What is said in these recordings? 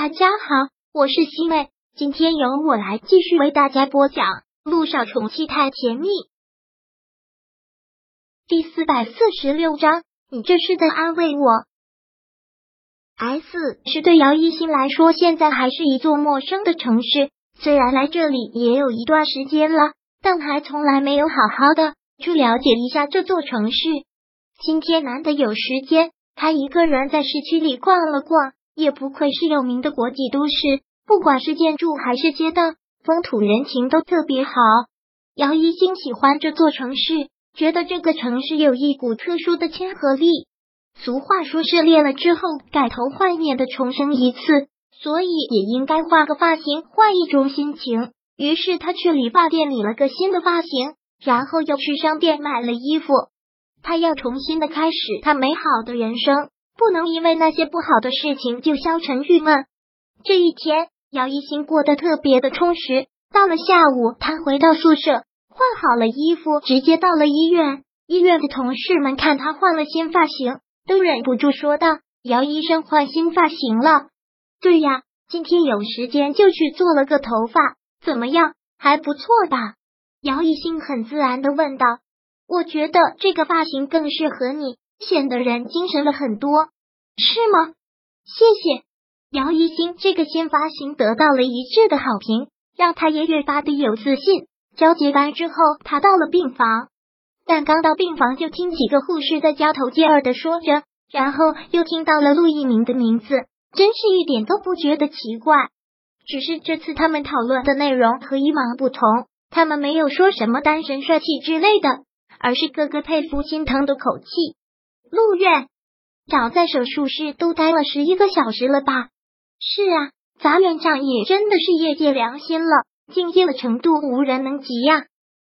大家好，我是西妹，今天由我来继续为大家播讲《路上宠妻太甜蜜》第四百四十六章。你这是在安慰我？S 是对姚一新来说，现在还是一座陌生的城市。虽然来这里也有一段时间了，但还从来没有好好的去了解一下这座城市。今天难得有时间，他一个人在市区里逛了逛。也不愧是有名的国际都市，不管是建筑还是街道，风土人情都特别好。姚一新喜欢这座城市，觉得这个城市有一股特殊的亲和力。俗话说是裂了之后改头换面的重生一次，所以也应该换个发型，换一种心情。于是他去理发店理了个新的发型，然后又去商店买了衣服。他要重新的开始他美好的人生。不能因为那些不好的事情就消沉郁闷。这一天，姚一新过得特别的充实。到了下午，他回到宿舍，换好了衣服，直接到了医院。医院的同事们看他换了新发型，都忍不住说道：“姚医生换新发型了。”对呀，今天有时间就去做了个头发，怎么样？还不错吧？姚一新很自然的问道：“我觉得这个发型更适合你。”显得人精神了很多，是吗？谢谢姚一新，这个新发型得到了一致的好评，让他也越发的有自信。交接班之后，他到了病房，但刚到病房就听几个护士在交头接耳的说着，然后又听到了陆一鸣的名字，真是一点都不觉得奇怪。只是这次他们讨论的内容和以往不同，他们没有说什么单身帅气之类的，而是个个佩服心疼的口气。陆院长在手术室都待了十一个小时了吧？是啊，咱院长也真的是业界良心了，敬业的程度无人能及呀。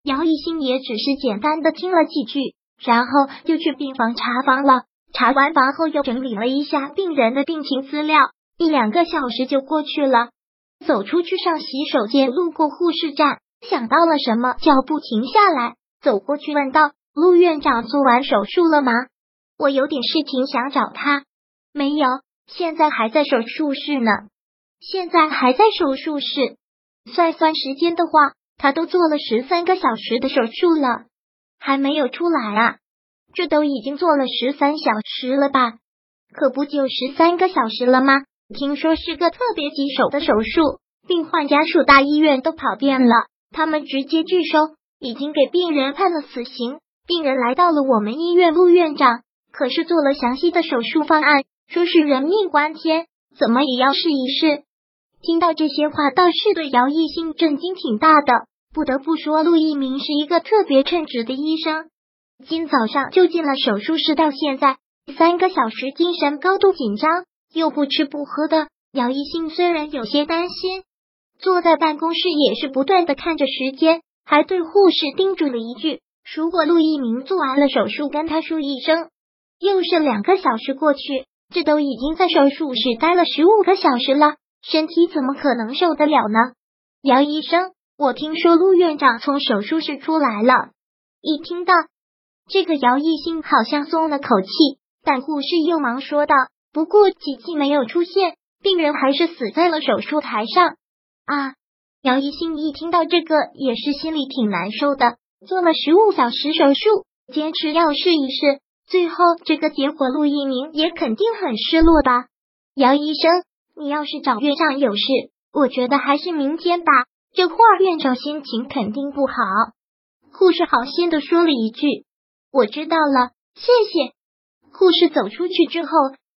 姚一新也只是简单的听了几句，然后就去病房查房了。查完房后，又整理了一下病人的病情资料，一两个小时就过去了。走出去上洗手间，路过护士站，想到了什么，脚步停下来，走过去问道：“陆院长做完手术了吗？”我有点事情想找他，没有，现在还在手术室呢。现在还在手术室，算算时间的话，他都做了十三个小时的手术了，还没有出来啊？这都已经做了十三小时了吧？可不就十三个小时了吗？听说是个特别棘手的手术，病患家属大医院都跑遍了，他们直接拒收，已经给病人判了死刑。病人来到了我们医院，陆院长。可是做了详细的手术方案，说是人命关天，怎么也要试一试。听到这些话，倒是对姚一兴震惊挺大的。不得不说，陆一鸣是一个特别称职的医生。今早上就进了手术室，到现在三个小时，精神高度紧张，又不吃不喝的。姚一兴虽然有些担心，坐在办公室也是不断的看着时间，还对护士叮嘱了一句：如果陆一鸣做完了手术，跟他说一声。又是两个小时过去，这都已经在手术室待了十五个小时了，身体怎么可能受得了呢？姚医生，我听说陆院长从手术室出来了。一听到这个，姚一兴好像松了口气，但护士又忙说道：“不过奇迹没有出现，病人还是死在了手术台上。”啊！姚一兴一听到这个，也是心里挺难受的。做了十五小时手术，坚持要试一试。最后这个结果，陆一鸣也肯定很失落吧？姚医生，你要是找院长有事，我觉得还是明天吧。这会儿院长心情肯定不好。护士好心的说了一句：“我知道了，谢谢。”护士走出去之后，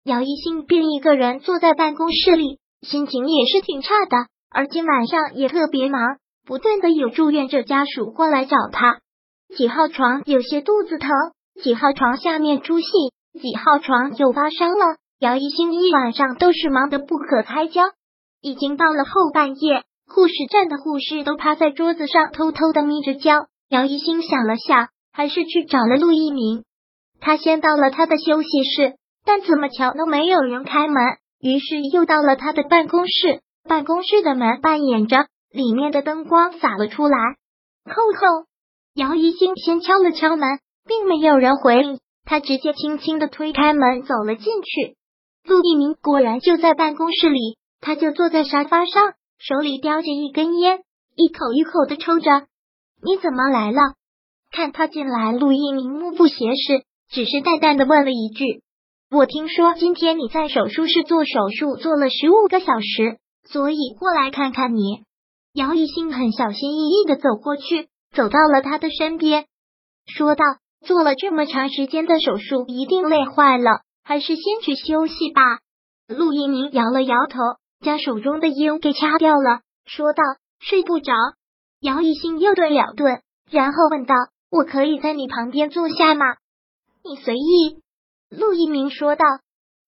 姚一新便一个人坐在办公室里，心情也是挺差的。而今晚上也特别忙，不断的有住院者家属过来找他。几号床有些肚子疼。几号床下面出戏，几号床又发烧了。姚一星一晚上都是忙得不可开交，已经到了后半夜，护士站的护士都趴在桌子上偷偷的眯着觉。姚一星想了想，还是去找了陆一鸣。他先到了他的休息室，但怎么瞧都没有人开门，于是又到了他的办公室。办公室的门半掩着，里面的灯光洒了出来。扣扣，姚一星先敲了敲门。并没有人回应，他直接轻轻的推开门走了进去。陆一鸣果然就在办公室里，他就坐在沙发上，手里叼着一根烟，一口一口的抽着。你怎么来了？看他进来，陆一鸣目不斜视，只是淡淡的问了一句：“我听说今天你在手术室做手术，做了十五个小时，所以过来看看你。”姚一兴很小心翼翼的走过去，走到了他的身边，说道：“做了这么长时间的手术，一定累坏了，还是先去休息吧。”陆一鸣摇了摇头，将手中的烟给掐掉了，说道：“睡不着。”姚一兴又顿了顿，然后问道：“我可以在你旁边坐下吗？”“你随意。”陆一鸣说道。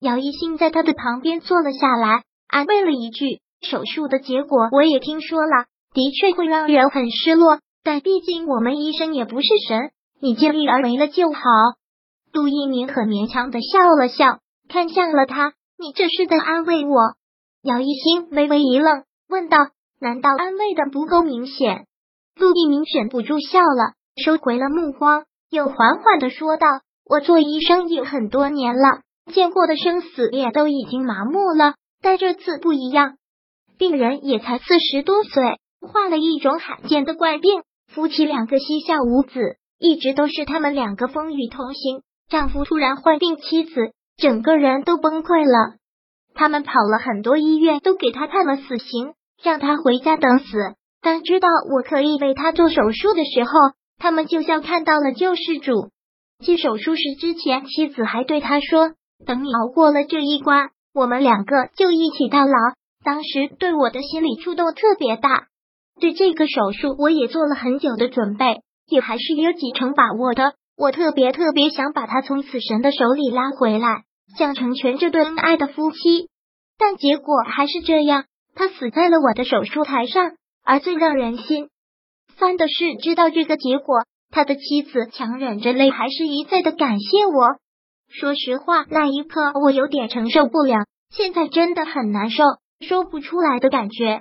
姚一兴在他的旁边坐了下来，安慰了一句：“手术的结果我也听说了，的确会让人很失落，但毕竟我们医生也不是神，你尽力而为了就好。”陆一鸣很勉强的笑了笑，看向了他：“你这是在安慰我？”姚一星微微一愣，问道。难道安慰的不够明显？陆一鸣忍不住笑了，收回了目光，又缓缓的说道：“我做医生也很多年了，见过的生死也都已经麻木了，但这次不一样。病人也才四十多岁，患了一种罕见的怪病，夫妻两个膝下无子，一直都是他们两个风雨同行。丈夫突然患病，妻子整个人都崩溃了。他们跑了很多医院，都给他判了死刑。”让他回家等死。当知道我可以为他做手术的时候，他们就像看到了救世主。进手术室之前，妻子还对他说：“等你熬过了这一关，我们两个就一起到老。”当时对我的心理触动特别大。对这个手术，我也做了很久的准备，也还是有几成把握的。我特别特别想把他从死神的手里拉回来，想成全这对恩爱的夫妻。但结果还是这样。他死在了我的手术台上，而最让人心酸的是，知道这个结果，他的妻子强忍着泪，还是一再的感谢我。说实话，那一刻我有点承受不了，现在真的很难受，说不出来的感觉。